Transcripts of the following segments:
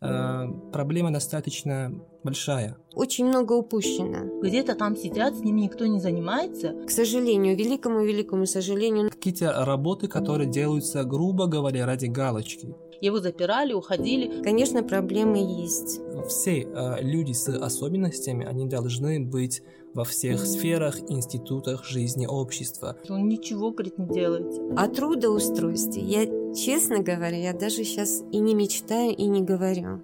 э, проблема достаточно большая. Очень много упущено. Где-то там сидят, с ними никто не занимается. К сожалению, великому-великому сожалению. Какие-то работы, которые делаются, грубо говоря, ради галочки. Его запирали, уходили. Конечно, проблемы есть. Все э, люди с особенностями, они должны быть во всех сферах, институтах жизни общества. Он ничего, говорит, не делает. О трудоустройстве я, честно говоря, я даже сейчас и не мечтаю, и не говорю.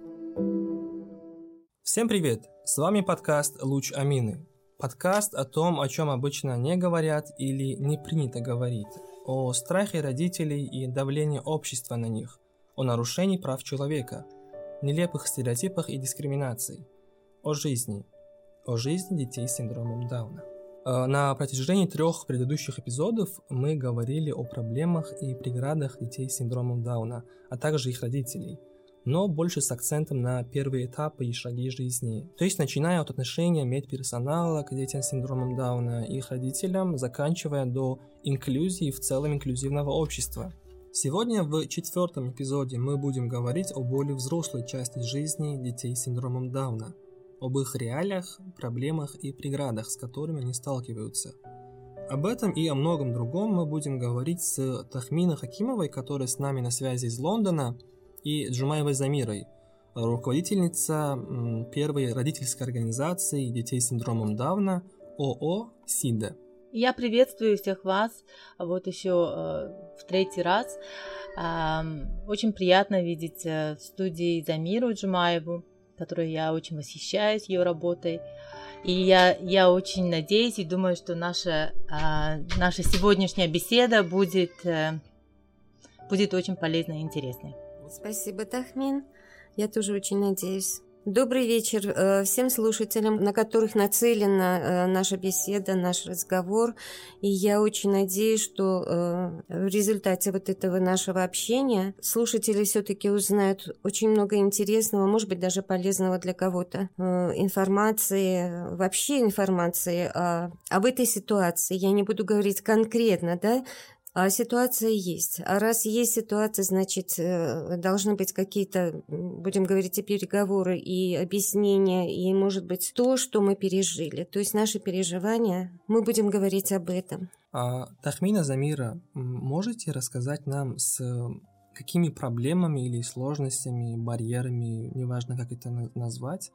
Всем привет! С вами подкаст «Луч Амины». Подкаст о том, о чем обычно не говорят или не принято говорить. О страхе родителей и давлении общества на них. О нарушении прав человека. Нелепых стереотипах и дискриминации. О жизни. О жизни детей с синдромом Дауна. Э, на протяжении трех предыдущих эпизодов мы говорили о проблемах и преградах детей с синдромом Дауна, а также их родителей – но больше с акцентом на первые этапы и шаги жизни. То есть начиная от отношения медперсонала к детям с синдромом Дауна и их родителям, заканчивая до инклюзии в целом инклюзивного общества. Сегодня в четвертом эпизоде мы будем говорить о более взрослой части жизни детей с синдромом Дауна, об их реалиях, проблемах и преградах, с которыми они сталкиваются. Об этом и о многом другом мы будем говорить с Тахминой Хакимовой, которая с нами на связи из Лондона – и Джумаевой Замирой, руководительница первой родительской организации детей с синдромом Дауна ООО «СИДА». Я приветствую всех вас вот еще э, в третий раз. Э, очень приятно видеть э, в студии Замиру Джумаеву, которой я очень восхищаюсь ее работой. И я, я очень надеюсь и думаю, что наша, э, наша сегодняшняя беседа будет, э, будет очень полезной и интересной. Спасибо, Тахмин. Я тоже очень надеюсь. Добрый вечер э, всем слушателям, на которых нацелена э, наша беседа, наш разговор. И я очень надеюсь, что э, в результате вот этого нашего общения слушатели все-таки узнают очень много интересного, может быть, даже полезного для кого-то информации, вообще информации об этой ситуации. Я не буду говорить конкретно, да, а ситуация есть. А раз есть ситуация, значит, э, должны быть какие-то, будем говорить, и переговоры, и объяснения, и, может быть, то, что мы пережили. То есть наши переживания, мы будем говорить об этом. А, Тахмина Замира, можете рассказать нам с какими проблемами или сложностями, барьерами, неважно, как это назвать,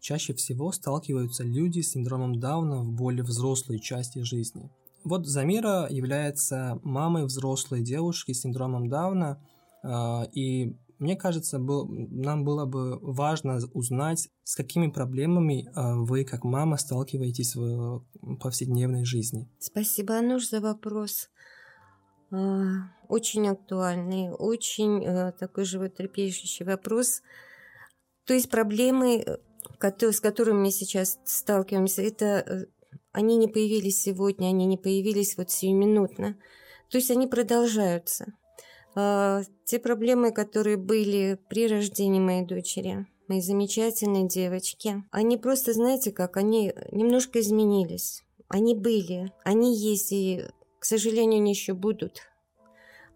чаще всего сталкиваются люди с синдромом Дауна в более взрослой части жизни – вот Замира является мамой взрослой девушки с синдромом Дауна, а, и мне кажется, был, нам было бы важно узнать, с какими проблемами а, вы, как мама, сталкиваетесь в повседневной жизни. Спасибо, Ануш, за вопрос. А, очень актуальный, очень такой животрепещущий вопрос. То есть проблемы, э, с которыми мы сейчас сталкиваемся, это э, они не появились сегодня, они не появились вот сиюминутно. То есть они продолжаются. А, те проблемы, которые были при рождении моей дочери, моей замечательной девочки, они просто, знаете как, они немножко изменились. Они были, они есть, и, к сожалению, они еще будут.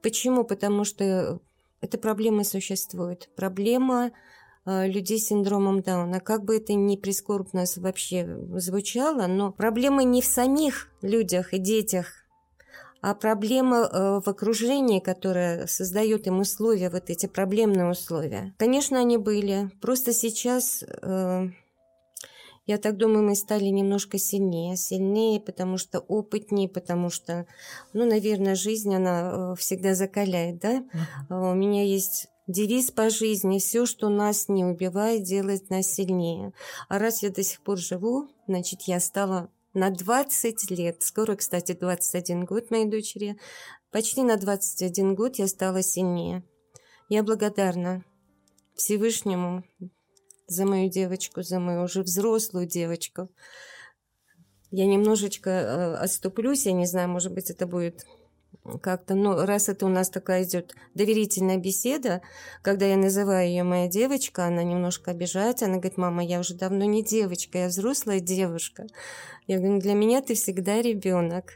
Почему? Потому что эта проблема существует. Проблема людей с синдромом Дауна. Как бы это ни прискорбно вообще звучало, но проблема не в самих людях и детях, а проблема э, в окружении, которое создает им условия, вот эти проблемные условия. Конечно, они были. Просто сейчас, э, я так думаю, мы стали немножко сильнее. Сильнее, потому что опытнее, потому что, ну, наверное, жизнь, она всегда закаляет, да? Uh-huh. У меня есть Девиз по жизни «Все, что нас не убивает, делает нас сильнее». А раз я до сих пор живу, значит, я стала на 20 лет, скоро, кстати, 21 год моей дочери, почти на 21 год я стала сильнее. Я благодарна Всевышнему за мою девочку, за мою уже взрослую девочку. Я немножечко э, отступлюсь, я не знаю, может быть, это будет как-то, ну, раз это у нас такая идет доверительная беседа, когда я называю ее моя девочка, она немножко обижается, она говорит, мама, я уже давно не девочка, я взрослая девушка. Я говорю, для меня ты всегда ребенок.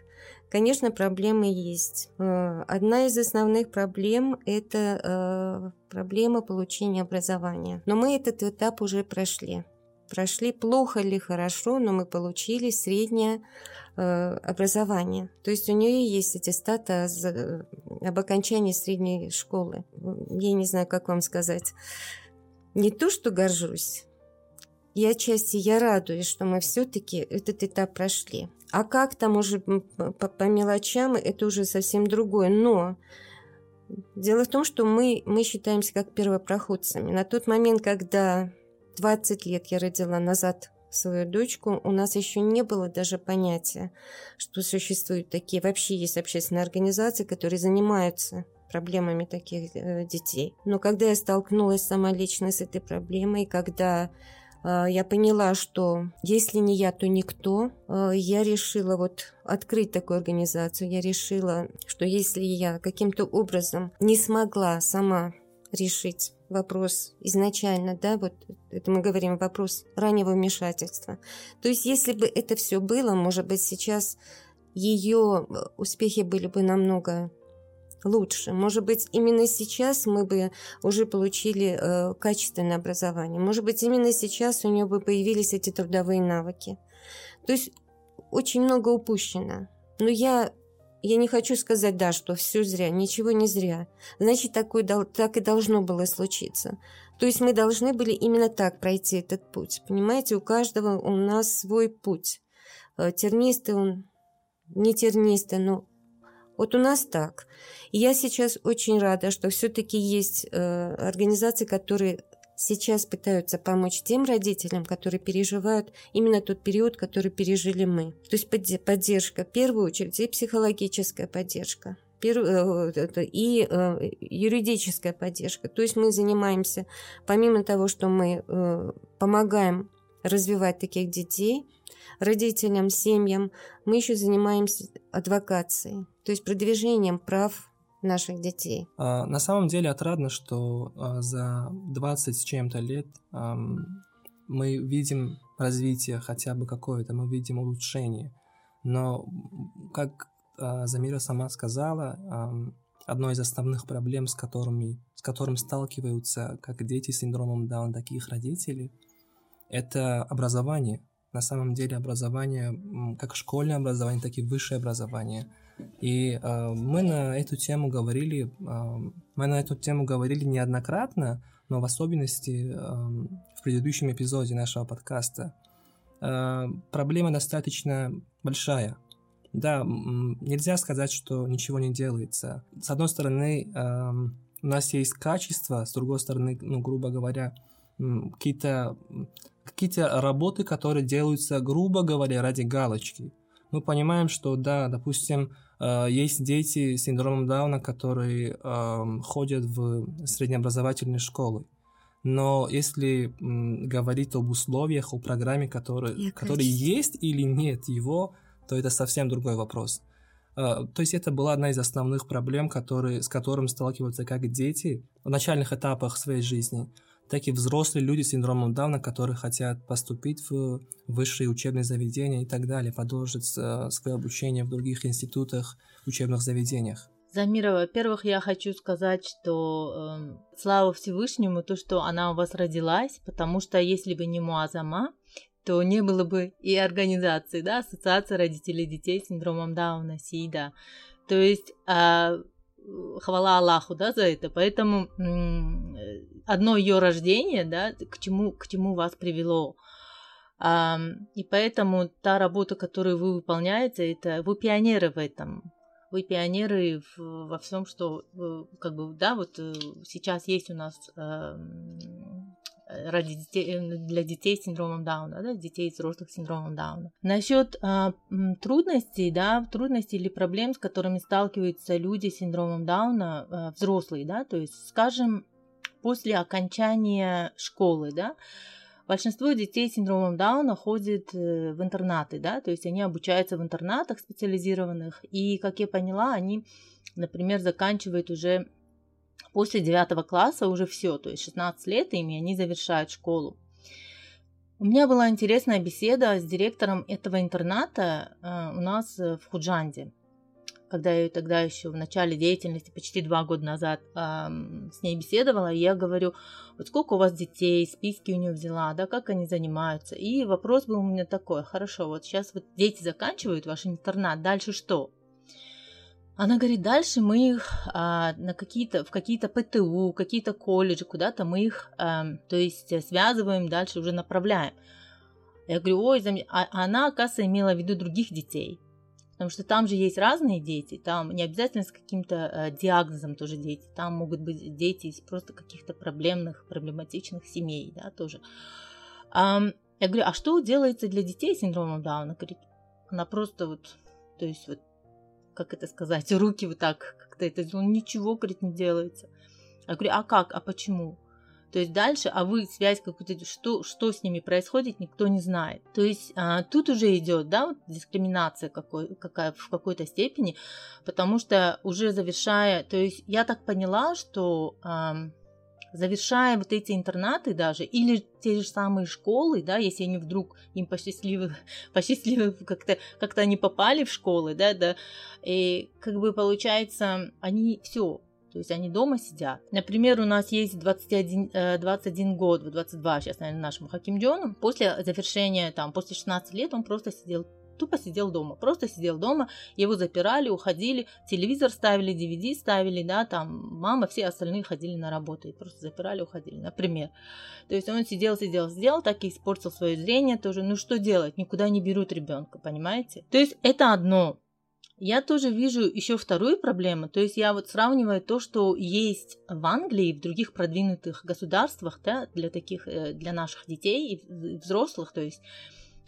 Конечно, проблемы есть. Э, одна из основных проблем – это э, проблема получения образования. Но мы этот этап уже прошли. Прошли плохо или хорошо, но мы получили среднее э, образование. То есть у нее есть аттестат об окончании средней школы. Я не знаю, как вам сказать. Не то, что горжусь, я отчасти я радуюсь, что мы все-таки этот этап прошли. А как там уже по, по мелочам, это уже совсем другое. Но дело в том, что мы, мы считаемся как первопроходцами. На тот момент, когда 20 лет я родила назад свою дочку, у нас еще не было даже понятия, что существуют такие, вообще есть общественные организации, которые занимаются проблемами таких э, детей. Но когда я столкнулась сама лично с этой проблемой, когда а, я поняла, что если не я, то никто. А, я решила вот открыть такую организацию. Я решила, что если я каким-то образом не смогла сама решить вопрос изначально, да, вот это мы говорим вопрос раннего вмешательства. То есть, если бы это все было, может быть, сейчас ее успехи были бы намного лучше. Может быть, именно сейчас мы бы уже получили э, качественное образование. Может быть, именно сейчас у нее бы появились эти трудовые навыки. То есть очень много упущено. Но я, я не хочу сказать, да, что все зря, ничего не зря. Значит, такое, так и должно было случиться. То есть мы должны были именно так пройти этот путь. Понимаете, у каждого у нас свой путь. Э, тернистый он, не тернистый, но вот у нас так. Я сейчас очень рада, что все-таки есть э, организации, которые сейчас пытаются помочь тем родителям, которые переживают именно тот период, который пережили мы. То есть поддержка, в первую очередь, и психологическая поддержка э, и э, юридическая поддержка. То есть мы занимаемся, помимо того, что мы э, помогаем развивать таких детей, родителям, семьям, мы еще занимаемся адвокацией, то есть продвижением прав наших детей. А, на самом деле отрадно, что а, за 20 с чем-то лет мы видим развитие хотя бы какое-то, мы видим улучшение. Но, как а, Замира сама сказала, одной из основных проблем, с которыми с которым сталкиваются как дети с синдромом Дауна, так и их родители, это образование. На самом деле образование, как школьное образование, так и высшее образование – и э, мы на эту тему говорили, э, мы на эту тему говорили неоднократно, но в особенности э, в предыдущем эпизоде нашего подкаста. Э, проблема достаточно большая. Да, нельзя сказать, что ничего не делается. С одной стороны, э, у нас есть качество, с другой стороны, ну, грубо говоря, какие-то какие-то работы, которые делаются, грубо говоря, ради галочки мы понимаем, что да, допустим, есть дети с синдромом Дауна, которые эм, ходят в среднеобразовательные школы. Но если говорить об условиях, о программе, которые, которые есть или нет его, то это совсем другой вопрос. Э, то есть это была одна из основных проблем, которые, с которыми сталкиваются как дети в начальных этапах своей жизни, так и взрослые люди с синдромом Дауна, которые хотят поступить в высшие учебные заведения и так далее, продолжить э, свое обучение в других институтах, учебных заведениях. Замира, во-первых, я хочу сказать, что э, слава Всевышнему, то, что она у вас родилась, потому что если бы не Муазама, то не было бы и организации, да, Ассоциация родителей детей с синдромом Дауна, СИДа. То есть э, хвала Аллаху, да, за это. Поэтому одно ее рождение, да, к чему, к чему вас привело. И поэтому та работа, которую вы выполняете, это вы пионеры в этом. Вы пионеры в, во всем, что, э, как бы, да, вот э, сейчас есть у нас ради детей, э, для детей с синдромом Дауна, да, детей взрослых с синдромом Дауна. Насчет а, трудностей, да, трудностей или проблем, с которыми сталкиваются люди с синдромом Дауна, а, взрослые, да, то есть, скажем, после окончания школы, да, большинство детей с синдромом Дауна ходят э, в интернаты, да, то есть они обучаются в интернатах специализированных, и, как я поняла, они, например, заканчивают уже После девятого класса уже все, то есть 16 лет им, и они завершают школу. У меня была интересная беседа с директором этого интерната э, у нас в Худжанде. Когда я тогда еще в начале деятельности, почти два года назад, эм, с ней беседовала, я говорю, вот сколько у вас детей, списки у нее взяла, да, как они занимаются. И вопрос был у меня такой, хорошо, вот сейчас вот дети заканчивают ваш интернат, дальше что? Она говорит, дальше мы их а, на какие-то, в какие-то ПТУ, какие-то колледжи, куда-то мы их, а, то есть связываем, дальше уже направляем. Я говорю, ой, зам... а она, оказывается, имела в виду других детей. Потому что там же есть разные дети, там не обязательно с каким-то э, диагнозом тоже дети, там могут быть дети из просто каких-то проблемных, проблематичных семей, да, тоже. Я говорю, а что делается для детей с синдромом Дауна? Говорит, она просто вот, то есть вот, как это сказать, руки вот так, как-то это, ну, ничего, говорит, не делается. Я говорю, а как, а почему? То есть дальше, а вы связь какую-то, что, что с ними происходит, никто не знает. То есть а, тут уже идет, да, вот дискриминация какой, какая, в какой-то степени, потому что уже завершая, то есть я так поняла, что а, завершая вот эти интернаты даже, или те же самые школы, да, если они вдруг им посчастливы, посчастливы как-то, как-то они попали в школы, да, да, и как бы получается, они все, то есть они дома сидят. Например, у нас есть 21, 21 э, год, 22 сейчас, наверное, нашему Хакимджону. После завершения, там, после 16 лет он просто сидел тупо сидел дома, просто сидел дома, его запирали, уходили, телевизор ставили, DVD ставили, да, там мама, все остальные ходили на работу и просто запирали, уходили, например. То есть он сидел, сидел, сидел, так и испортил свое зрение тоже. Ну что делать? Никуда не берут ребенка, понимаете? То есть это одно. Я тоже вижу еще вторую проблему, то есть я вот сравниваю то, что есть в Англии и в других продвинутых государствах, да, для таких, э, для наших детей и взрослых, то есть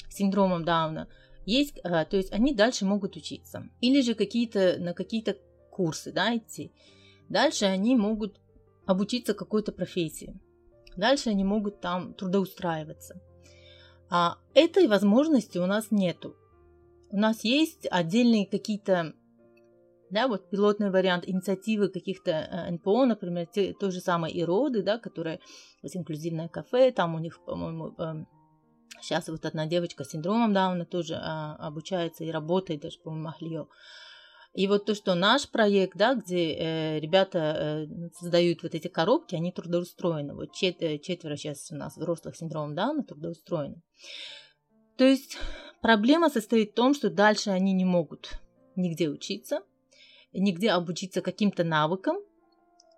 синдромом Дауна, есть, э, то есть они дальше могут учиться. Или же какие-то, на какие-то курсы, да, идти. Дальше они могут обучиться какой-то профессии. Дальше они могут там трудоустраиваться. А этой возможности у нас нету у нас есть отдельные какие-то да, вот пилотный вариант инициативы каких-то э, НПО, например, те, то же самое Ироды, да, которое вот инклюзивное кафе, там у них, по-моему, сейчас вот одна девочка с синдромом Дауна тоже э, обучается и работает даже, по-моему, Махлио. И вот то, что наш проект, да, где э, ребята э, создают вот эти коробки, они трудоустроены. Вот чет, э, четверо сейчас у нас взрослых синдромом Дауна трудоустроены. То есть проблема состоит в том, что дальше они не могут нигде учиться, нигде обучиться каким-то навыкам,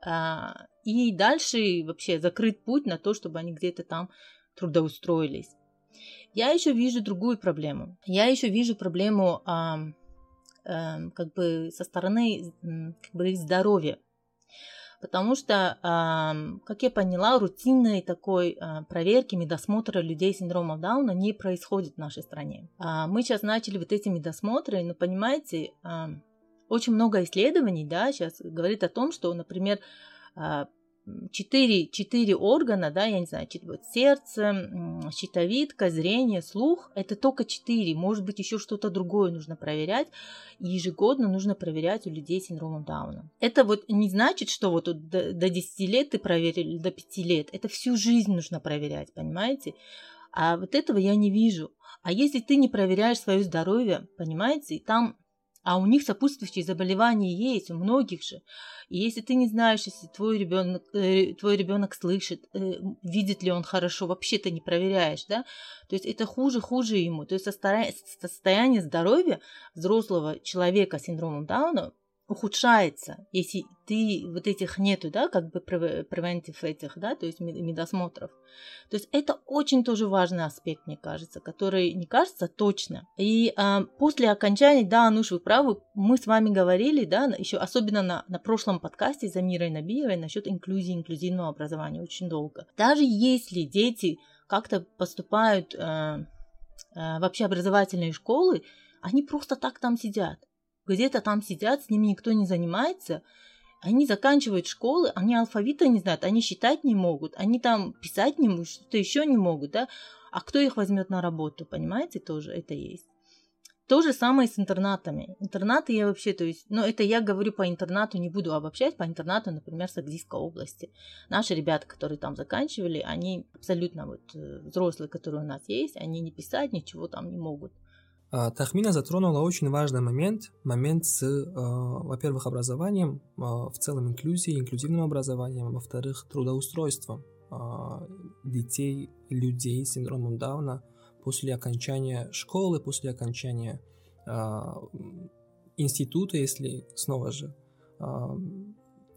а, и дальше вообще закрыть путь на то, чтобы они где-то там трудоустроились. Я еще вижу другую проблему. Я еще вижу проблему а, а, как бы со стороны как бы их здоровья потому что, как я поняла, рутинной такой а, проверки, медосмотра людей с синдромом Дауна не происходит в нашей стране. А, мы сейчас начали вот эти медосмотры, но понимаете, очень много исследований, да, сейчас говорит о том, что, например, а, четыре, четыре органа, да, я не знаю, вот сердце, щитовидка, зрение, слух, это только четыре, может быть, еще что-то другое нужно проверять, ежегодно нужно проверять у людей с синдромом Дауна. Это вот не значит, что вот до, до 10 лет ты проверил, до 5 лет, это всю жизнь нужно проверять, понимаете? А вот этого я не вижу. А если ты не проверяешь свое здоровье, понимаете, и там а у них сопутствующие заболевания есть, у многих же. И если ты не знаешь, если твой ребенок, э, твой ребенок слышит, э, видит ли он хорошо, вообще ты не проверяешь, да, то есть это хуже, хуже ему. То есть состояние, здоровья взрослого человека с синдромом Дауна ухудшается, если ты вот этих нету, да, как бы превентив этих, да, то есть медосмотров. То есть это очень тоже важный аспект, мне кажется, который не кажется точно. И а, после окончания, да, Ануш, вы правы, мы с вами говорили, да, еще особенно на, на прошлом подкасте за Мирой Набиевой насчет инклюзии, инклюзивного образования очень долго. Даже если дети как-то поступают а, а, в общеобразовательные школы, они просто так там сидят где-то там сидят, с ними никто не занимается, они заканчивают школы, они алфавита не знают, они считать не могут, они там писать не могут, что-то еще не могут, да? А кто их возьмет на работу, понимаете, тоже это есть. То же самое с интернатами. Интернаты я вообще, то есть, ну это я говорю по интернату, не буду обобщать, по интернату, например, Сагдийской области. Наши ребята, которые там заканчивали, они абсолютно вот э, взрослые, которые у нас есть, они не писать ничего там не могут. А, Тахмина затронула очень важный момент, момент с, э, во-первых, образованием, э, в целом инклюзией, инклюзивным образованием, во-вторых, трудоустройством детей, людей с синдромом Дауна после окончания школы, после окончания института, если снова же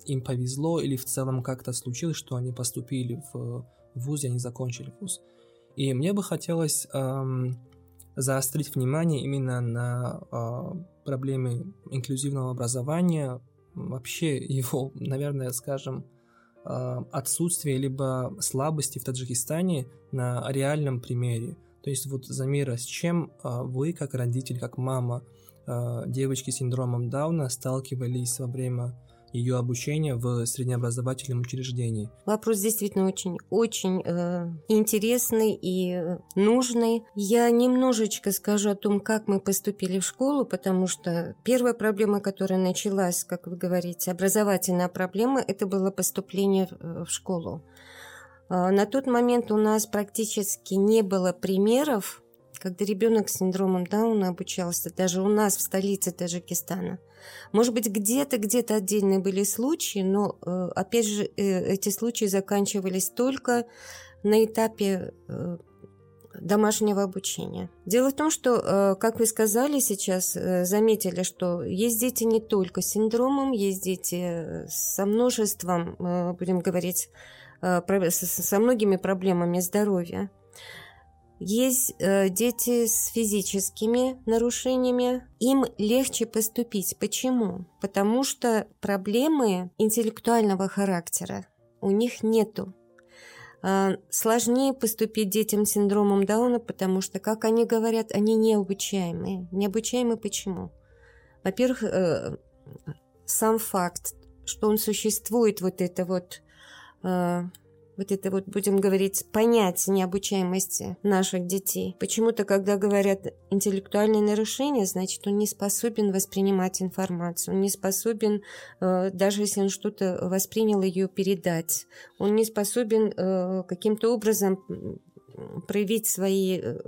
им повезло или в целом как-то случилось, что они поступили в вуз, они закончили вуз. И мне бы хотелось заострить внимание именно на э, проблеме инклюзивного образования, вообще его, наверное, скажем, э, отсутствие либо слабости в Таджикистане на реальном примере. То есть вот Замира, с чем э, вы, как родитель, как мама э, девочки с синдромом Дауна сталкивались во время ее обучения в среднеобразовательном учреждении. Вопрос действительно очень-очень э, интересный и э, нужный. Я немножечко скажу о том, как мы поступили в школу, потому что первая проблема, которая началась, как вы говорите, образовательная проблема, это было поступление в э, школу. А, на тот момент у нас практически не было примеров, когда ребенок с синдромом Дауна обучался, даже у нас в столице Таджикистана. Может быть, где-то, где-то отдельные были случаи, но, э, опять же, э, эти случаи заканчивались только на этапе э, домашнего обучения. Дело в том, что, как вы сказали сейчас, заметили, что есть дети не только с синдромом, есть дети со множеством, будем говорить, со многими проблемами здоровья. Есть э, дети с физическими нарушениями, им легче поступить. Почему? Потому что проблемы интеллектуального характера у них нету. Э, сложнее поступить детям с синдромом Дауна, потому что, как они говорят, они необучаемые. Необучаемы почему? Во-первых, э, сам факт, что он существует, вот это вот э, вот это вот, будем говорить, понять необучаемости наших детей. Почему-то, когда говорят интеллектуальные нарушения, значит, он не способен воспринимать информацию, он не способен, э, даже если он что-то воспринял, ее передать. Он не способен э, каким-то образом проявить свои э,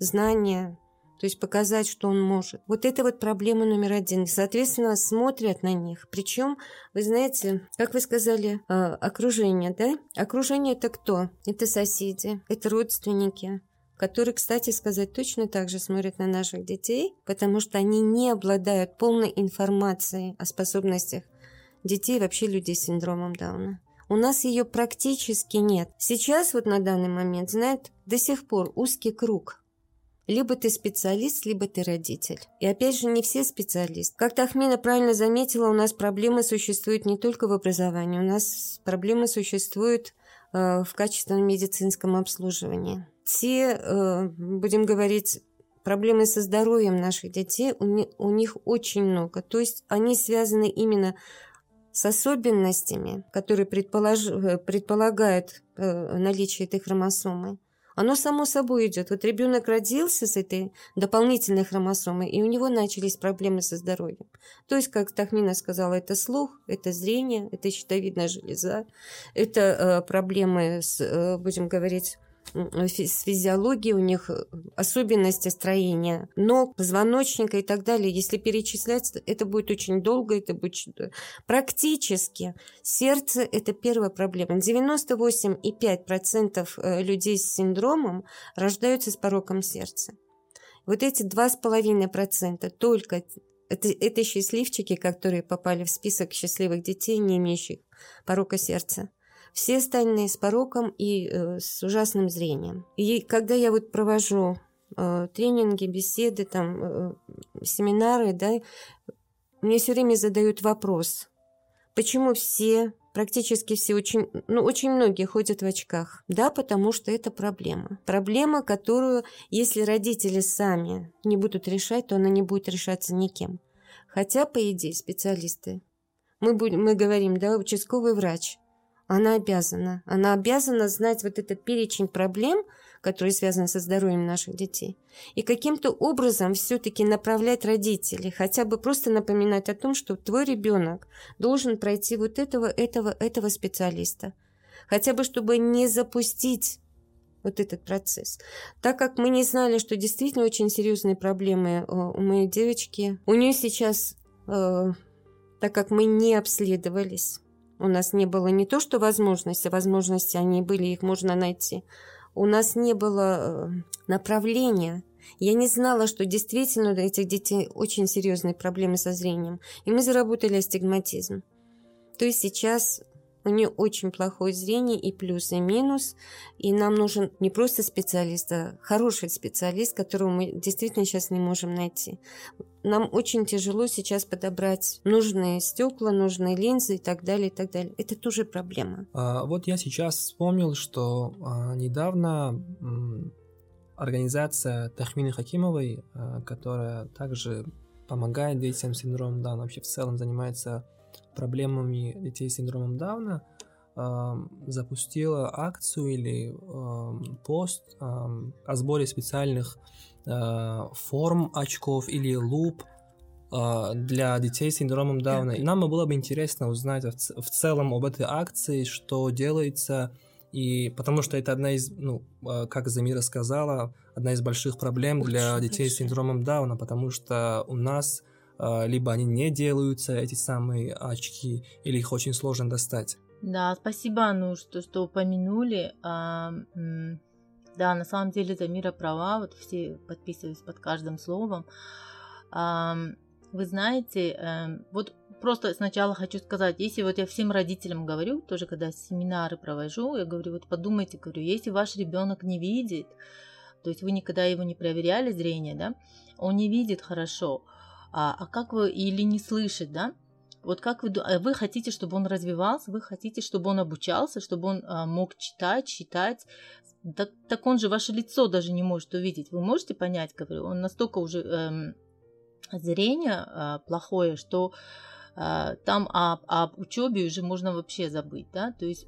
знания, то есть показать, что он может. Вот это вот проблема номер один. Соответственно, смотрят на них. Причем, вы знаете, как вы сказали, а, окружение, да? Окружение это кто? Это соседи, это родственники, которые, кстати сказать, точно так же смотрят на наших детей, потому что они не обладают полной информацией о способностях детей, вообще людей с синдромом Дауна. У нас ее практически нет. Сейчас вот на данный момент, знаете, до сих пор узкий круг либо ты специалист, либо ты родитель. И опять же, не все специалисты. Как Тахмина правильно заметила, у нас проблемы существуют не только в образовании, у нас проблемы существуют э, в качественном медицинском обслуживании. Те, э, будем говорить, проблемы со здоровьем наших детей, у, не, у них очень много. То есть они связаны именно с особенностями, которые предполож... Э, предполагают э, наличие этой хромосомы. Оно само собой идет. Вот ребенок родился с этой дополнительной хромосомой, и у него начались проблемы со здоровьем. То есть, как Тахмина сказала, это слух, это зрение, это щитовидная железа, это э, проблемы с, э, будем говорить, с физиологией, у них э, особенности строения ног, позвоночника и так далее. Если перечислять, это будет очень долго, это будет практически. Сердце – это первая проблема. 98,5% э, людей с синдромом рождаются с пороком сердца. Вот эти 2,5% только это, это счастливчики, которые попали в список счастливых детей, не имеющих порока сердца все остальные с пороком и э, с ужасным зрением. И когда я вот провожу э, тренинги, беседы, там, э, семинары, да, мне все время задают вопрос, почему все, практически все, очень, ну, очень многие ходят в очках. Да, потому что это проблема. Проблема, которую, если родители сами не будут решать, то она не будет решаться никем. Хотя, по идее, специалисты, мы, будем, мы говорим, да, участковый врач – она обязана. Она обязана знать вот этот перечень проблем, которые связаны со здоровьем наших детей. И каким-то образом все-таки направлять родителей, хотя бы просто напоминать о том, что твой ребенок должен пройти вот этого, этого, этого специалиста. Хотя бы, чтобы не запустить вот этот процесс. Так как мы не знали, что действительно очень серьезные проблемы э, у моей девочки, у нее сейчас, э, так как мы не обследовались, у нас не было не то, что возможности, возможности они были, их можно найти. У нас не было э, направления. Я не знала, что действительно у этих детей очень серьезные проблемы со зрением. И мы заработали астигматизм. То есть сейчас у нее очень плохое зрение и плюс, и минус. И нам нужен не просто специалист, а хороший специалист, которого мы действительно сейчас не можем найти. Нам очень тяжело сейчас подобрать нужные стекла, нужные линзы и так далее, и так далее. Это тоже проблема. А, вот я сейчас вспомнил, что а, недавно организация Тахмины Хакимовой, а, которая также помогает детям с синдромом Дауна, вообще в целом занимается проблемами детей с синдромом Дауна, запустила акцию или пост о сборе специальных а, форм очков или луп а, для детей с синдромом Дауна. И нам было бы интересно узнать в целом об этой акции, что делается, и потому что это одна из, ну, а, как Замира сказала, одна из больших проблем для детей с синдромом Дауна, потому что у нас либо они не делаются, эти самые очки, или их очень сложно достать. Да, спасибо, ну, что, что упомянули. Да, на самом деле Замира права, вот все подписываюсь под каждым словом. Вы знаете, эм, вот просто сначала хочу сказать, если вот я всем родителям говорю, тоже когда семинары провожу, я говорю, вот подумайте, говорю, если ваш ребенок не видит, то есть вы никогда его не проверяли зрение, да, он не видит хорошо, а, а как вы или не слышит, да, вот как вы, э, вы хотите, чтобы он развивался, вы хотите, чтобы он обучался, чтобы он а, мог читать, читать. Так, так он же ваше лицо даже не может увидеть. Вы можете понять, говорю, он настолько уже эм, зрение а, плохое, что а, там об, об учебе уже можно вообще забыть, да, то есть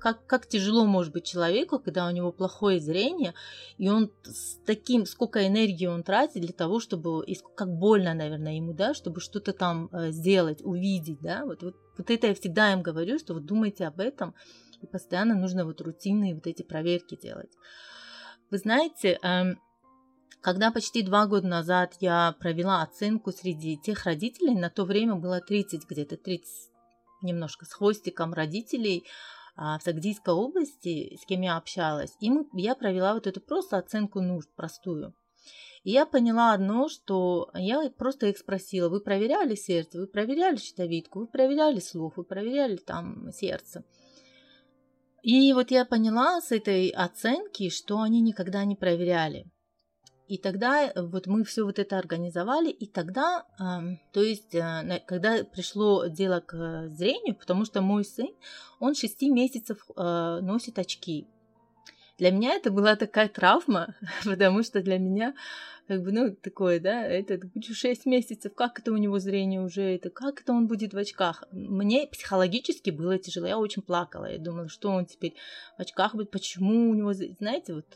как, как тяжело может быть человеку, когда у него плохое зрение, и он с таким, сколько энергии он тратит для того, чтобы, и как больно, наверное, ему, да, чтобы что-то там э, сделать, увидеть, да, вот, вот, вот это я всегда им говорю, что вот думайте об этом, и постоянно нужно вот рутинные вот эти проверки делать. Вы знаете, э, когда почти два года назад я провела оценку среди тех родителей, на то время было 30, где-то 30 немножко с хвостиком родителей, в Сагдийской области, с кем я общалась, и я провела вот эту просто оценку нужд, простую. И я поняла одно, что я просто их спросила, вы проверяли сердце, вы проверяли щитовидку, вы проверяли слух, вы проверяли там сердце. И вот я поняла с этой оценки, что они никогда не проверяли. И тогда э, вот мы все вот это организовали, и тогда, то есть, э, когда пришло дело к зрению, потому что мой сын, он 6 месяцев э, носит очки. Для меня это была такая травма, потому что для меня, как бы, ну, такое, да, это 6 месяцев, как это у него зрение уже, это как это он будет в очках. Мне психологически было тяжело, я очень плакала, я думала, что он теперь в очках будет, почему у него, знаете, вот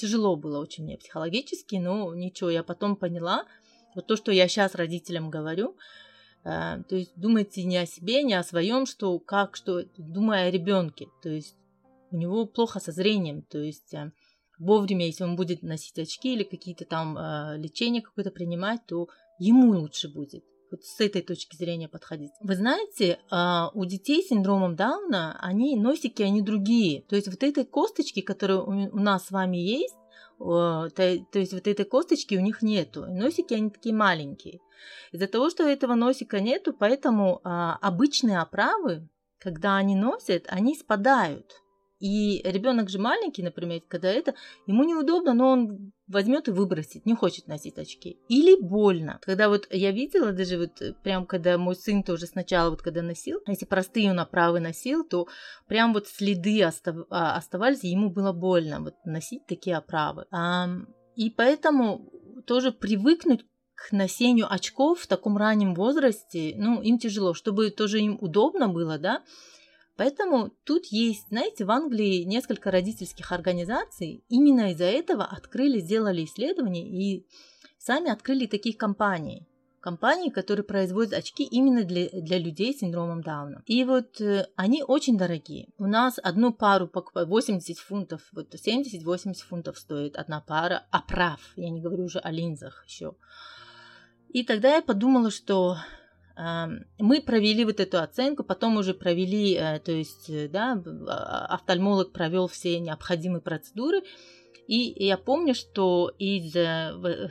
тяжело было очень мне психологически, но ничего, я потом поняла, вот то, что я сейчас родителям говорю, э, то есть думайте не о себе, не о своем, что как, что, думая о ребенке, то есть у него плохо со зрением, то есть э, вовремя, если он будет носить очки или какие-то там э, лечения какое-то принимать, то ему лучше будет. Вот с этой точки зрения подходить. Вы знаете, а, у детей с синдромом Дауна, они носики, они другие. То есть вот этой косточки, которая у нас с вами есть, то, то есть вот этой косточки у них нету. носики, они такие маленькие. Из-за того, что этого носика нету, поэтому а, обычные оправы, когда они носят, они спадают. И ребенок же маленький, например, когда это, ему неудобно, но он возьмет и выбросит, не хочет носить очки. Или больно. Когда вот я видела даже вот э, прям, когда мой сын тоже сначала вот когда носил, если простые он оправы носил, то прям вот следы а, оставались, и ему было больно вот носить такие оправы. И поэтому тоже привыкнуть к носению очков в таком раннем возрасте, ну, им тяжело, чтобы тоже им удобно было, да, Поэтому тут есть, знаете, в Англии несколько родительских организаций именно из-за этого открыли, сделали исследования и сами открыли такие компании. компании, которые производят очки именно для, для людей с синдромом Дауна. И вот э, они очень дорогие. У нас одну пару покупают 80 фунтов, вот 70-80 фунтов стоит одна пара оправ. Я не говорю уже о линзах еще. И тогда я подумала, что мы провели вот эту оценку, потом уже провели, э, то есть, э, да, а, офтальмолог провел все необходимые процедуры, и я помню, что из э,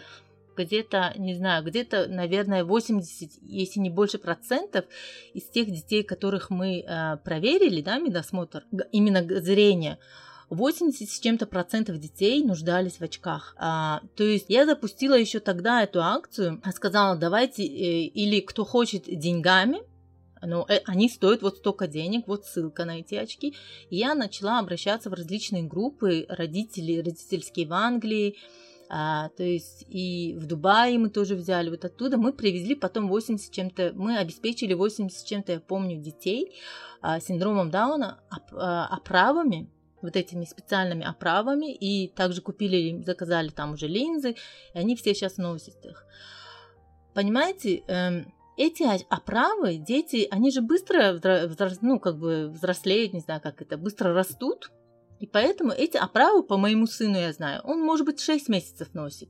где-то, не знаю, где-то, наверное, 80, если не больше процентов из тех детей, которых мы проверили, да, медосмотр, именно зрение, 80 с чем-то процентов детей нуждались в очках. А, то есть я запустила еще тогда эту акцию, сказала, давайте, э, или кто хочет деньгами, но э, они стоят вот столько денег, вот ссылка на эти очки. И я начала обращаться в различные группы родителей, родительские в Англии, а, то есть и в Дубае мы тоже взяли, вот оттуда мы привезли потом 80 чем-то, мы обеспечили 80 чем-то, я помню, детей а, с синдромом Дауна а, оправами, вот этими специальными оправами, и также купили, заказали там уже линзы, и они все сейчас носят их. Понимаете, эм, эти оправы, дети, они же быстро, взрос, ну, как бы взрослеют, не знаю, как это, быстро растут, и поэтому эти оправы, по моему сыну я знаю, он, может быть, 6 месяцев носит.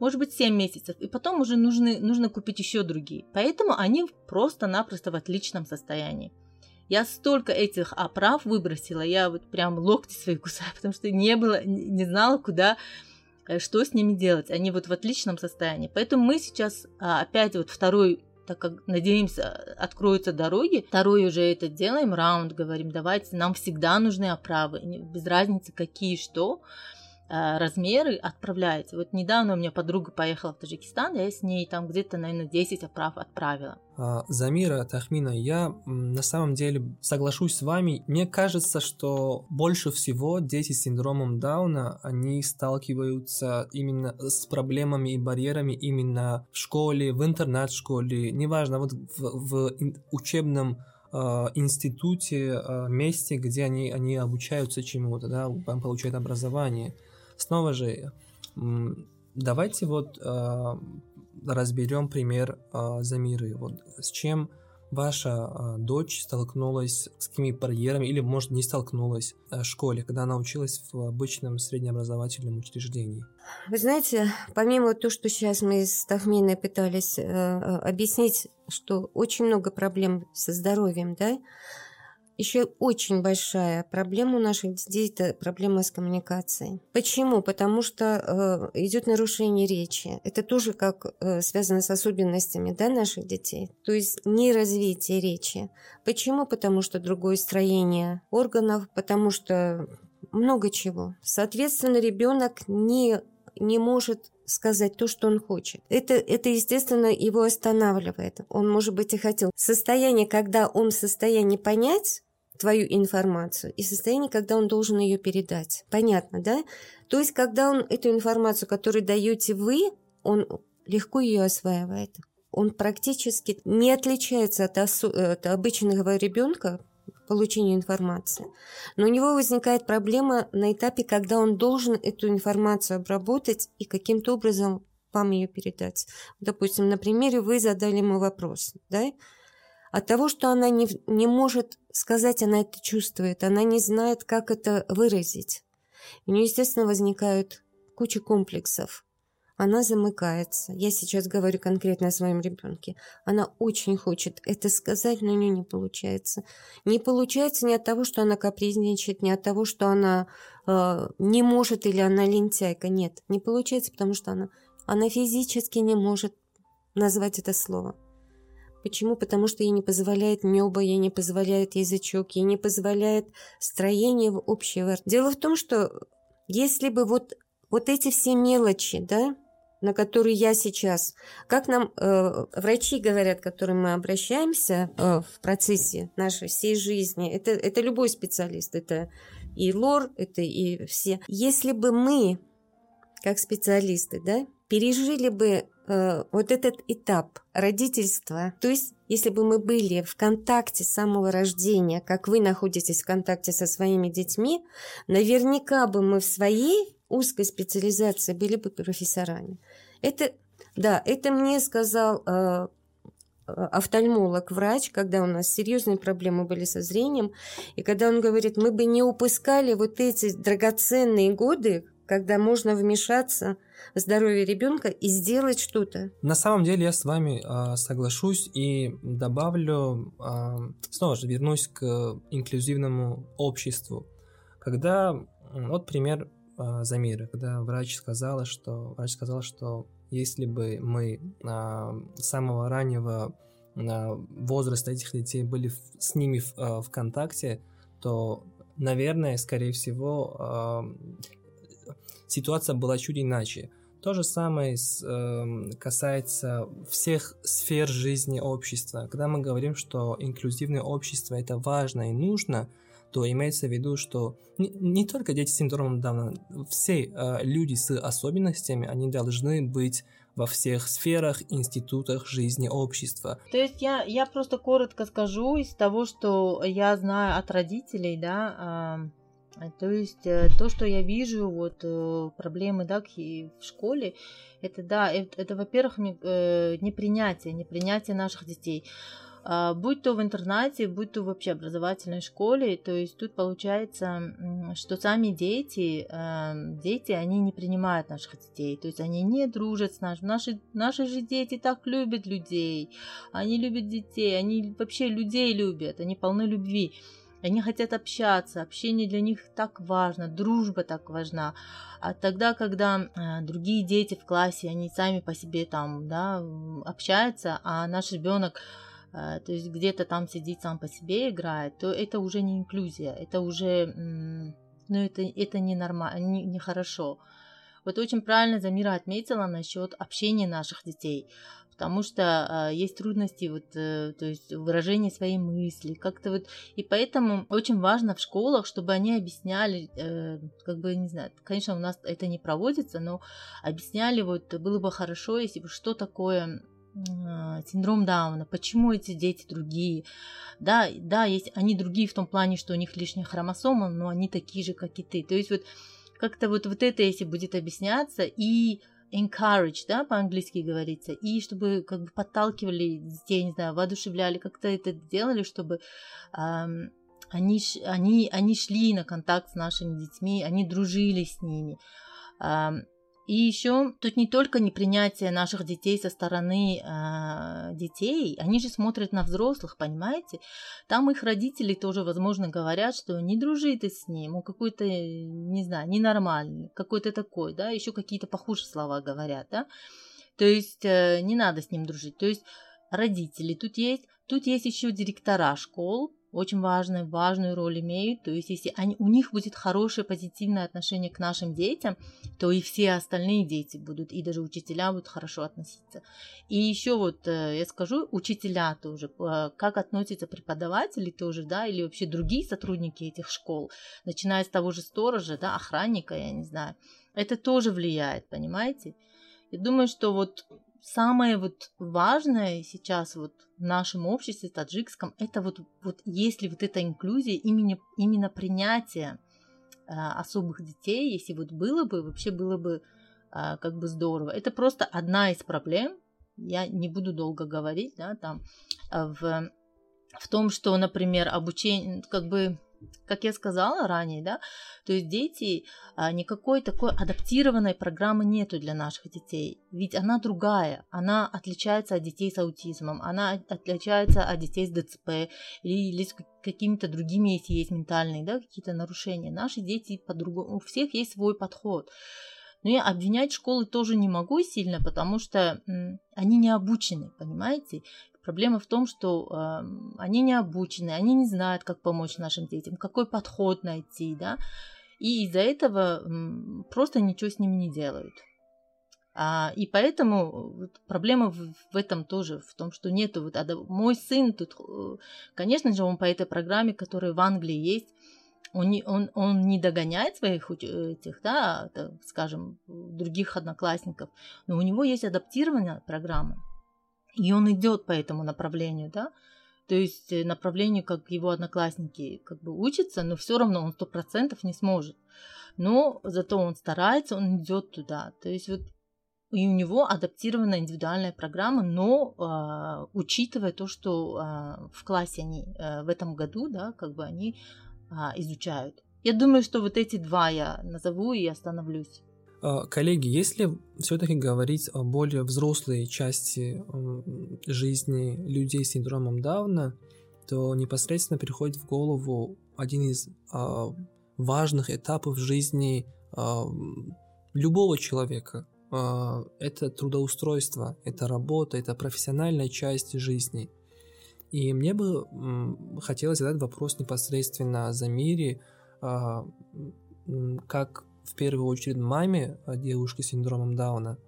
Может быть, 7 месяцев. И потом уже нужны, нужно купить еще другие. Поэтому они просто-напросто в отличном состоянии. Я столько этих оправ выбросила, я вот прям локти свои кусаю, потому что не было, не знала, куда, э, что с ними делать. Они вот в отличном состоянии. Поэтому мы сейчас а, опять вот второй так как, надеемся, откроются дороги, второй уже это делаем, раунд, говорим, давайте, нам всегда нужны оправы, без разницы какие, что, Э, размеры отправляете. Вот недавно у меня подруга поехала в Таджикистан, я с ней там где-то, наверное, 10 оправ отправила. А, Замира, Тахмина, я на самом деле соглашусь с вами. Мне кажется, что больше всего дети с синдромом Дауна, они сталкиваются именно с проблемами и барьерами именно в школе, в интернат-школе, неважно, вот в, в учебном а, институте, а, месте, где они, они обучаются чему-то, да, получают образование. Снова же, давайте вот э, разберем пример э, Замиры. Вот с чем ваша э, дочь столкнулась, с какими барьерами, или, может, не столкнулась в школе, когда она училась в обычном среднеобразовательном учреждении? Вы знаете, помимо того, что сейчас мы с Тахминой пытались э, объяснить, что очень много проблем со здоровьем, да, еще очень большая проблема у наших детей – это проблема с коммуникацией. Почему? Потому что э, идет нарушение речи. Это тоже как э, связано с особенностями да, наших детей. То есть не развитие речи. Почему? Потому что другое строение органов, потому что много чего. Соответственно, ребенок не, не может сказать то, что он хочет. Это, это, естественно, его останавливает. Он, может быть, и хотел. Состояние, когда он в состоянии понять, твою информацию и состояние, когда он должен ее передать. Понятно, да? То есть, когда он эту информацию, которую даете вы, он легко ее осваивает. Он практически не отличается от, осо- от обычного ребенка получению информации. Но у него возникает проблема на этапе, когда он должен эту информацию обработать и каким-то образом вам ее передать. Допустим, на примере вы задали ему вопрос, да? От того, что она не, не может сказать, она это чувствует, она не знает, как это выразить. У нее, естественно, возникают куча комплексов. Она замыкается. Я сейчас говорю конкретно о своем ребенке. Она очень хочет это сказать, но у нее не получается. Не получается не от того, что она капризничает, не от того, что она э, не может или она лентяйка. Нет, не получается, потому что она, она физически не может назвать это слово. Почему? Потому что ей не позволяет небо, ей не позволяет язычок, ей не позволяет строение общего. Дело в том, что если бы вот, вот эти все мелочи, да, на которые я сейчас, как нам э, врачи говорят, к которым мы обращаемся э, в процессе нашей всей жизни, это, это любой специалист, это и лор, это и все. Если бы мы, как специалисты, да, пережили бы э, вот этот этап родительства. То есть, если бы мы были в контакте с самого рождения, как вы находитесь в контакте со своими детьми, наверняка бы мы в своей узкой специализации были бы профессорами. Это Да, это мне сказал э, офтальмолог, врач, когда у нас серьезные проблемы были со зрением, и когда он говорит, мы бы не упускали вот эти драгоценные годы, когда можно вмешаться в здоровье ребенка и сделать что-то. На самом деле я с вами э, соглашусь и добавлю, э, снова же вернусь к инклюзивному обществу. Когда, вот пример э, Замира, когда врач сказала, что врач сказал, что если бы мы а, с самого раннего а, возраста этих детей были в, с ними в, а, в контакте, то, наверное, скорее всего, ситуация была чуть иначе. То же самое с, э, касается всех сфер жизни общества. Когда мы говорим, что инклюзивное общество это важно и нужно, то имеется в виду, что не, не только дети с синдромом Дауна, все э, люди с особенностями, они должны быть во всех сферах, институтах жизни общества. То есть я, я просто коротко скажу из того, что я знаю от родителей, да, э, то есть э, то, что я вижу, вот э, проблемы, да, в школе, это, да, это, это во-первых, э, непринятие, непринятие наших детей. А, будь то в интернате, будь то вообще образовательной школе, то есть тут получается, что сами дети, дети, они не принимают наших детей, то есть они не дружат с нашими, наши, наши же дети так любят людей, они любят детей, они вообще людей любят, они полны любви. Они хотят общаться, общение для них так важно, дружба так важна. А тогда, когда э, другие дети в классе, они сами по себе там, да, общаются, а наш ребенок Э, то есть где-то там сидит сам по себе играет, то это уже не инклюзия, это уже, ну это, это не нормально, не, не хорошо. Вот очень правильно Замира отметила насчет общения наших детей, потому что э, есть трудности вот, э, то есть выражение своей мысли, как-то вот, и поэтому очень важно в школах, чтобы они объясняли, э, как бы, не знаю, конечно, у нас это не проводится, но объясняли, вот, было бы хорошо, если бы что такое а, синдром Дауна, почему эти дети другие. Да, да, есть они другие в том плане, что у них лишняя хромосома, но они такие же, как и ты. То есть вот как-то вот, вот это, если будет объясняться, и encourage, да, по-английски говорится, и чтобы как бы подталкивали детей, не знаю, воодушевляли, как-то это делали, чтобы эм, они, они, они шли на контакт с нашими детьми, они дружили с ними. Эм, и еще тут не только непринятие наших детей со стороны э, детей, они же смотрят на взрослых, понимаете? Там их родители тоже, возможно, говорят, что не дружи ты с ним, он какой-то, не знаю, ненормальный, какой-то такой, да, еще какие-то похуже слова говорят, да. То есть э, не надо с ним дружить. То есть родители тут есть, тут есть еще директора школ, очень важную, важную роль имеют. То есть, если они, у них будет хорошее позитивное отношение к нашим детям, то и все остальные дети будут, и даже учителя будут хорошо относиться. И еще вот э, я скажу, учителя тоже, э, как относятся преподаватели тоже, да, или вообще другие сотрудники этих школ, начиная с того же сторожа, да, охранника, я не знаю, это тоже влияет, понимаете? Я думаю, что вот самое вот важное сейчас вот в нашем обществе таджикском, это вот, вот если вот эта инклюзия, именно, именно принятие э, особых детей, если вот было бы, вообще было бы э, как бы здорово. Это просто одна из проблем, я не буду долго говорить, да, там, в, в том, что, например, обучение, как бы как я сказала ранее, да, то есть дети, а, никакой такой адаптированной программы нету для наших детей, ведь она другая, она отличается от детей с аутизмом, она отличается от детей с ДЦП или, или с какими-то другими, если есть ментальные, да, какие-то нарушения. Наши дети по-другому, у всех есть свой подход. Но я обвинять школы тоже не могу сильно, потому что они не обучены, понимаете? Проблема в том, что э, они не обучены, они не знают, как помочь нашим детям, какой подход найти, да, и из-за этого э, просто ничего с ними не делают. А, и поэтому вот, проблема в, в этом тоже, в том, что нету вот, а, мой сын тут, э, конечно же, он по этой программе, которая в Англии есть, он не, он, он не догоняет своих этих, да, скажем, других одноклассников, но у него есть адаптированная программа. И он идет по этому направлению, да, то есть э, направлению, как его одноклассники как бы учатся, но все равно он сто процентов не сможет. Но зато он старается, он идет туда. То есть вот и у него адаптирована индивидуальная программа, но э, учитывая то, что э, в классе они э, в этом году, да, как бы они э, изучают. Я думаю, что вот эти два я назову и остановлюсь. Коллеги, если все-таки говорить о более взрослой части жизни людей с синдромом Дауна, то непосредственно приходит в голову один из важных этапов жизни любого человека. А, это трудоустройство, это работа, это профессиональная часть жизни. И мне бы хотелось задать вопрос непосредственно за Замире, а, как в первую очередь маме девушки с синдромом Дауна,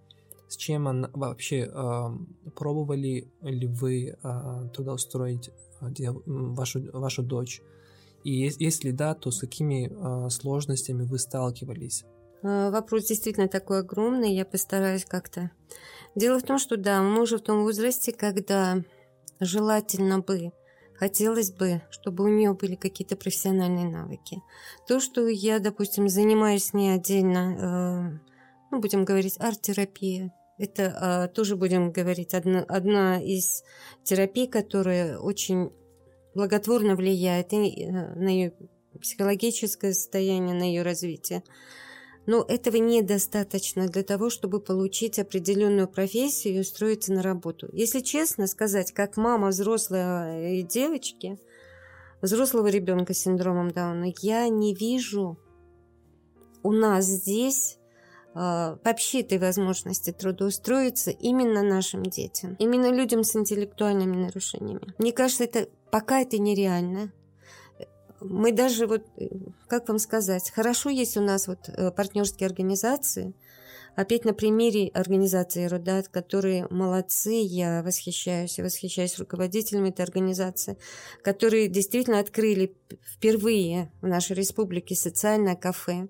с чем она вообще а, пробовали ли вы трудоустроить вашу, вашу дочь? И если да, то с какими сложностями вы сталкивались? Э, вопрос действительно такой огромный, я постараюсь как-то. Дело в том, что да, мы уже в том возрасте, когда желательно бы, хотелось бы, чтобы у нее были какие-то профессиональные навыки. То, что я, допустим, занимаюсь с ней отдельно, э, ну, будем говорить, арт-терапия, это э, тоже, будем говорить, одна, одна из терапий, которая очень благотворно влияет и на ее психологическое состояние, на ее развитие. Но этого недостаточно для того, чтобы получить определенную профессию и устроиться на работу. Если честно сказать, как мама взрослой девочки, взрослого ребенка с синдромом Дауна, я не вижу у нас здесь э, вообще этой возможности трудоустроиться именно нашим детям, именно людям с интеллектуальными нарушениями. Мне кажется, это пока это нереально мы даже вот, э, как вам сказать, хорошо есть у нас вот э, партнерские организации, опять на примере организации Рудат, которые молодцы, я восхищаюсь, я восхищаюсь руководителями этой организации, которые действительно открыли впервые в нашей республике социальное кафе,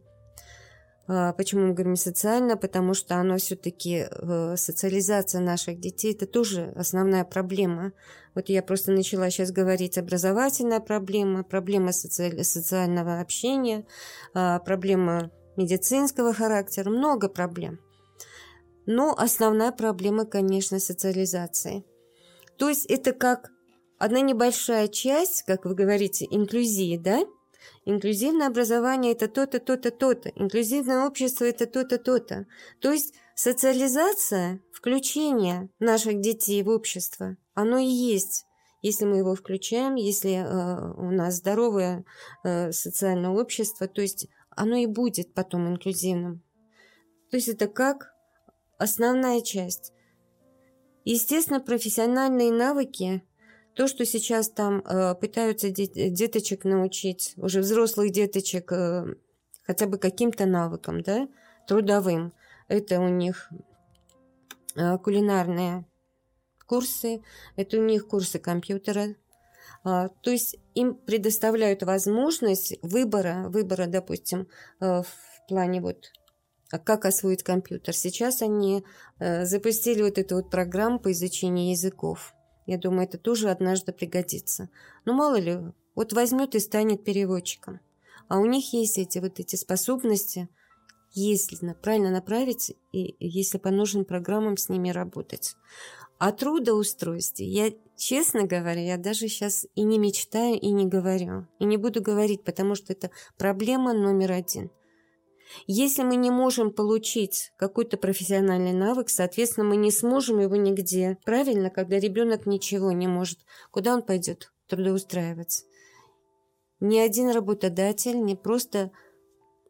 почему мы говорим социально? Потому что оно все-таки, э, социализация наших детей, это тоже основная проблема. Вот я просто начала сейчас говорить образовательная проблема, проблема соци... социального общения, а, проблема медицинского характера, много проблем. Но основная проблема, конечно, социализации. То есть это как одна небольшая часть, как вы говорите, инклюзии, да, Инклюзивное образование – это то-то, то-то, то-то. Инклюзивное общество – это то-то, то-то. То есть социализация, включение наших детей в общество, оно и есть. Если мы его включаем, если э, у нас здоровое э, социальное общество, то есть оно и будет потом инклюзивным. То есть это как основная часть. Естественно, профессиональные навыки то, что сейчас там э, пытаются деточек научить, уже взрослых деточек, э, хотя бы каким-то навыкам, да, трудовым, это у них э, кулинарные курсы, это у них курсы компьютера. А, то есть им предоставляют возможность выбора, выбора, допустим, э, в плане вот а как освоить компьютер. Сейчас они э, запустили вот эту вот программу по изучению языков. Я думаю, это тоже однажды пригодится. Но мало ли, вот возьмет и станет переводчиком. А у них есть эти вот эти способности, если правильно направить, и если по нужным программам с ними работать. О трудоустройстве я, честно говоря, я даже сейчас и не мечтаю, и не говорю. И не буду говорить, потому что это проблема номер один. Если мы не можем получить какой-то профессиональный навык, соответственно, мы не сможем его нигде. Правильно, когда ребенок ничего не может, куда он пойдет трудоустраиваться? Ни один работодатель не просто,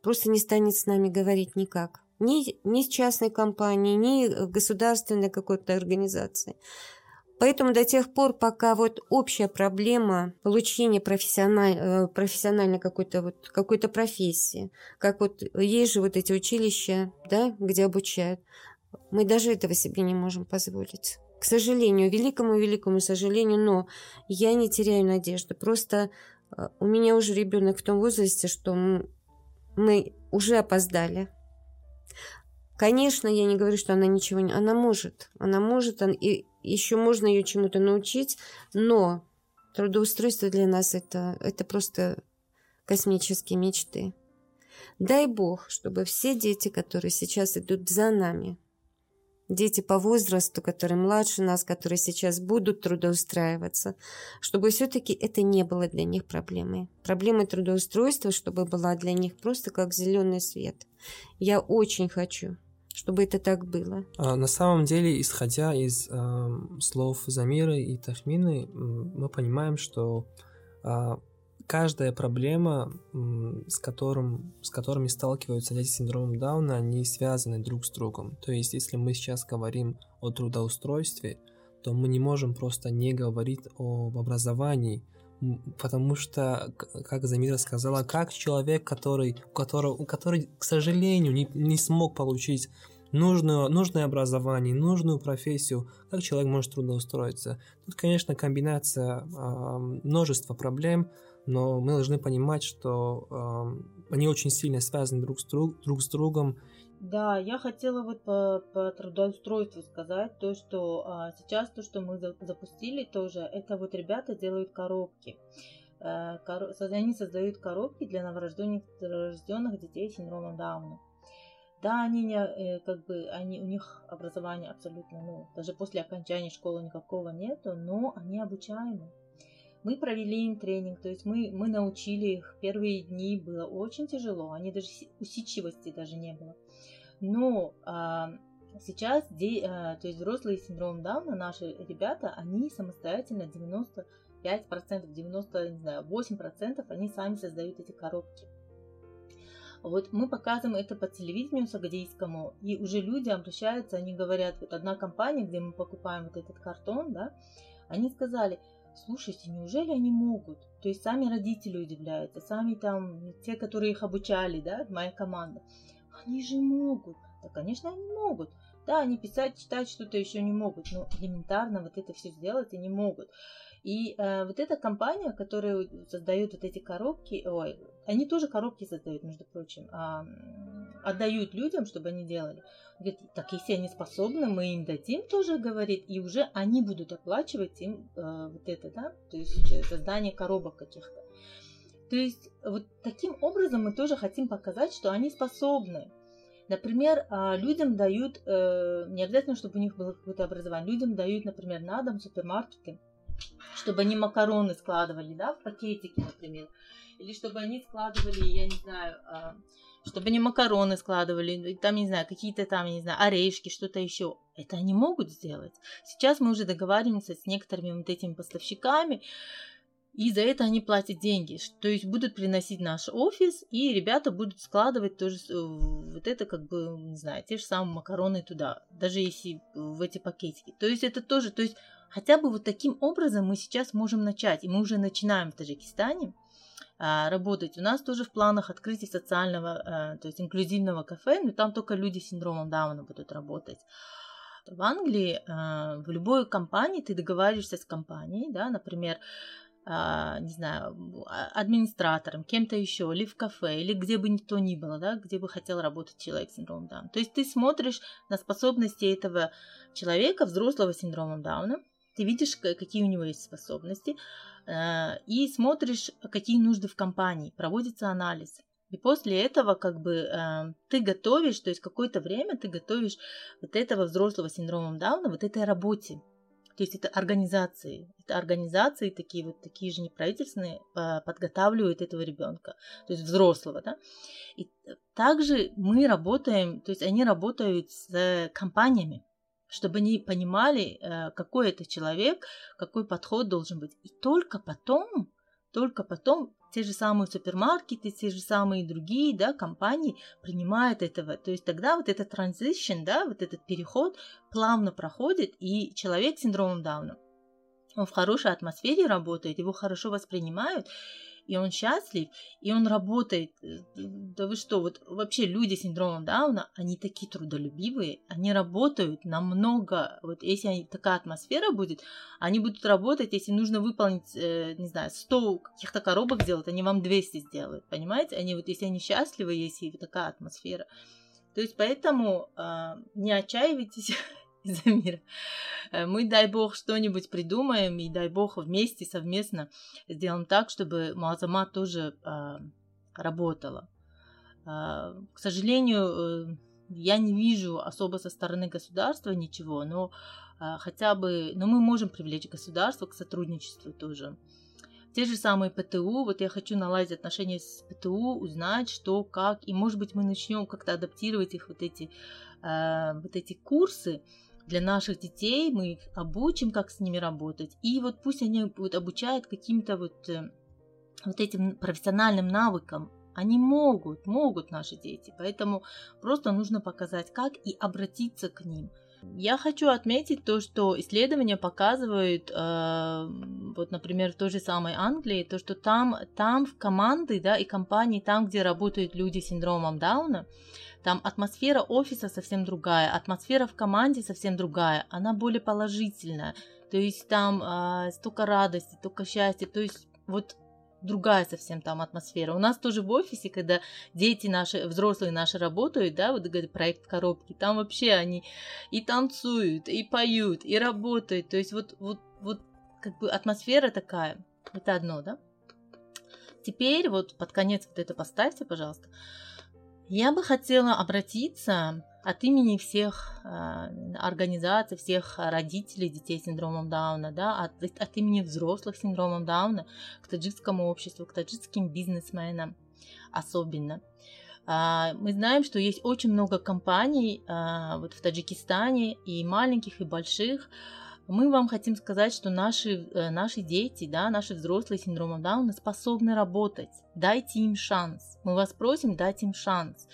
просто не станет с нами говорить никак. Ни, ни с частной компанией, ни государственной какой-то организации. Поэтому до тех пор, пока вот общая проблема получения профессиональ, э, профессиональной какой-то вот, какой-то профессии, как вот есть же вот эти училища, да, где обучают, мы даже этого себе не можем позволить. К сожалению, великому-великому сожалению, но я не теряю надежды. Просто э, у меня уже ребенок в том возрасте, что мы уже опоздали. Конечно, я не говорю, что она ничего не... Она может. Она может, и еще можно ее чему-то научить, но трудоустройство для нас это, это просто космические мечты. Дай Бог, чтобы все дети, которые сейчас идут за нами, дети по возрасту, которые младше нас, которые сейчас будут трудоустраиваться, чтобы все-таки это не было для них проблемой. Проблемой трудоустройства, чтобы была для них просто как зеленый свет. Я очень хочу, чтобы это так было. А, на самом деле, исходя из э, слов Замиры и Тахмины, мы понимаем, что э, каждая проблема, с, которым, с которыми сталкиваются дети с синдромом Дауна, они связаны друг с другом. То есть, если мы сейчас говорим о трудоустройстве, то мы не можем просто не говорить об образовании, потому что, как Замира сказала, как человек, который, который, который к сожалению, не, не смог получить нужную, нужное образование, нужную профессию, как человек может трудоустроиться. Тут, конечно, комбинация э, множества проблем, но мы должны понимать, что э, они очень сильно связаны друг с, друг, друг с другом. Да, я хотела вот по, по трудоустройству сказать то, что а, сейчас то, что мы запустили тоже, это вот ребята делают коробки. А, кор... Они создают коробки для новорожденных рожденных детей с синдромом Дауна. Да, они не, э, как бы, они, у них образование абсолютно, ну, даже после окончания школы никакого нету, но они обучаемы. Мы провели им тренинг, то есть мы, мы научили их. Первые дни было очень тяжело, они даже усидчивости даже не было. Но а, сейчас, де, а, то есть взрослые с синдромом Дауна, наши ребята, они самостоятельно 95%, 90, не знаю, 8% они сами создают эти коробки. Вот мы показываем это по телевидению сагдейскому, и уже люди обращаются, они говорят, вот одна компания, где мы покупаем вот этот картон, да, они сказали, слушайте, неужели они могут? То есть сами родители удивляются, сами там, те, которые их обучали, да, моя команда, они же могут. Да, конечно, они могут. Да, они писать, читать что-то еще не могут, но элементарно вот это все сделать они могут. И э, вот эта компания, которая создает вот эти коробки, ой, они тоже коробки создают, между прочим, а, отдают людям, чтобы они делали. Говорит, так если они способны, мы им дадим тоже, говорит, и уже они будут оплачивать им э, вот это, да, то есть э, создание коробок каких-то. То есть вот таким образом мы тоже хотим показать, что они способны. Например, а, людям дают, э, не обязательно, чтобы у них было какое-то образование, людям дают, например, на дом супермаркеты, чтобы они макароны складывали, да, в пакетики, например, или чтобы они складывали, я не знаю, а, чтобы они макароны складывали, там, не знаю, какие-то там, не знаю, орешки, что-то еще. Это они могут сделать. Сейчас мы уже договариваемся с некоторыми вот этими поставщиками, и за это они платят деньги. То есть будут приносить наш офис, и ребята будут складывать тоже э, вот это, как бы, не знаю, те же самые макароны туда, даже если в эти пакетики. То есть это тоже, то есть хотя бы вот таким образом мы сейчас можем начать, и мы уже начинаем в Таджикистане а, работать. У нас тоже в планах открытие социального, а, то есть инклюзивного кафе, но там только люди с синдромом Дауна будут работать. В Англии а, в любой компании ты договариваешься с компанией, да, например, не знаю, администратором, кем-то еще, или в кафе, или где бы то ни было, да, где бы хотел работать человек с синдромом Дауна. То есть ты смотришь на способности этого человека, взрослого с синдромом Дауна, ты видишь, какие у него есть способности, э, и смотришь, какие нужды в компании, проводится анализ. И после этого как бы э, ты готовишь, то есть какое-то время ты готовишь вот этого взрослого синдромом Дауна вот этой работе. То есть это организации. Это организации такие вот, такие же неправительственные э, подготавливают этого ребенка, то есть взрослого, да. И также мы работаем, то есть они работают с компаниями, чтобы они понимали, э, какой это человек, какой подход должен быть. И только потом, только потом те же самые супермаркеты, те же самые другие да, компании принимают этого. То есть тогда вот этот transition, да, вот этот переход плавно проходит, и человек с синдромом Дауна, он в хорошей атмосфере работает, его хорошо воспринимают, и он счастлив, и он работает. Э, да вы что, вот вообще люди с синдромом Дауна, они такие трудолюбивые, они работают намного, вот если они, такая атмосфера будет, они будут работать, если нужно выполнить, э, не знаю, 100 каких-то коробок сделать, они вам 200 сделают, понимаете? Они вот, если они счастливы, если такая атмосфера. То есть поэтому э, не отчаивайтесь, за мир. Э, мы, дай бог, что-нибудь придумаем, и дай бог вместе, совместно сделаем так, чтобы Муазама тоже э, работала. Э, к сожалению, э, я не вижу особо со стороны государства ничего, но а, хотя бы, но мы можем привлечь государство к сотрудничеству тоже. Те же самые ПТУ, вот я хочу наладить отношения с ПТУ, узнать, что, как, и может быть мы начнем как-то адаптировать их вот эти, э, вот эти курсы для наших детей, мы их обучим, как с ними работать, и вот пусть они вот обучают каким-то вот, э, вот этим профессиональным навыкам, они могут, могут наши дети, поэтому просто нужно показать, как и обратиться к ним – я хочу отметить то, что исследования показывают, э, вот, например, в той же самой Англии, то, что там, там в команды, да, и компании, там, где работают люди с синдромом Дауна, там атмосфера офиса совсем другая, атмосфера в команде совсем другая, она более положительная, то есть там э, столько радости, столько счастья, то есть вот другая совсем там атмосфера. У нас тоже в офисе, когда дети наши, взрослые наши работают, да, вот говорит, проект коробки, там вообще они и танцуют, и поют, и работают. То есть вот, вот, вот как бы атмосфера такая. Это одно, да? Теперь вот под конец вот это поставьте, пожалуйста. Я бы хотела обратиться от имени всех э, организаций, всех родителей детей с синдромом Дауна, да, от, от имени взрослых с синдромом Дауна к таджикскому обществу, к таджикским бизнесменам особенно. Э, мы знаем, что есть очень много компаний э, вот в Таджикистане, и маленьких, и больших, мы вам хотим сказать, что наши, наши дети, да, наши взрослые с синдромом Дауна способны работать. Дайте им шанс. Мы вас просим, дать им шанс.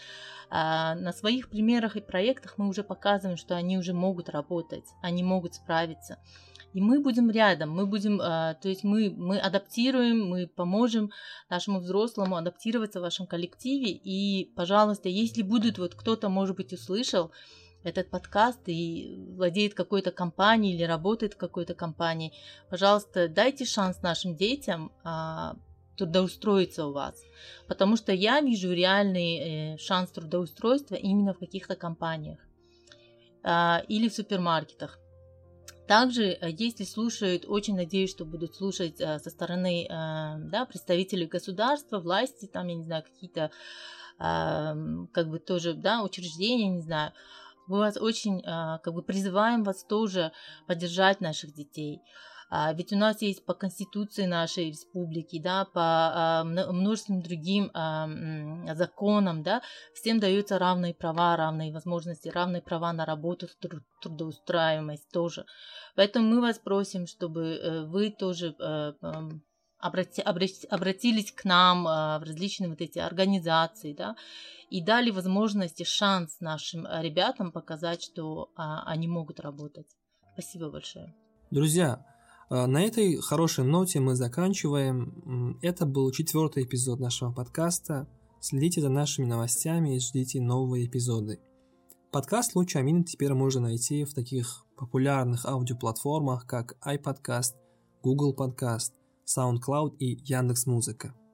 А на своих примерах и проектах мы уже показываем, что они уже могут работать, они могут справиться. И мы будем рядом, мы будем, а, то есть мы, мы адаптируем, мы поможем нашему взрослому адаптироваться в вашем коллективе. И, пожалуйста, если будет вот кто-то, может быть, услышал этот подкаст и владеет какой-то компанией или работает в какой-то компании, пожалуйста, дайте шанс нашим детям а, трудоустроиться у вас. Потому что я вижу реальный э, шанс трудоустройства именно в каких-то компаниях э, или в супермаркетах. Также, э, если слушают, очень надеюсь, что будут слушать э, со стороны да, представителей государства, власти, там, я не знаю, какие-то э, как бы тоже да, учреждения, не знаю. Мы вас очень э, как бы призываем вас тоже поддержать наших детей. А, ведь у нас есть по конституции нашей республики, да, по а, множественным другим а, законам, да, всем даются равные права, равные возможности, равные права на работу, трудоустраиваемость тоже. Поэтому мы вас просим, чтобы э, вы тоже э, обрати, обратились к нам в различные вот эти организации, да, и дали возможность и шанс нашим ребятам показать, что они могут работать. Спасибо большое. Друзья, а, на этой хорошей ноте мы заканчиваем. Это был четвертый эпизод нашего подкаста. Следите за нашими новостями и ждите новые эпизоды. Подкаст «Луч Амин» теперь можно найти в таких популярных аудиоплатформах, как iPodcast, Google Podcast, SoundCloud и Яндекс.Музыка.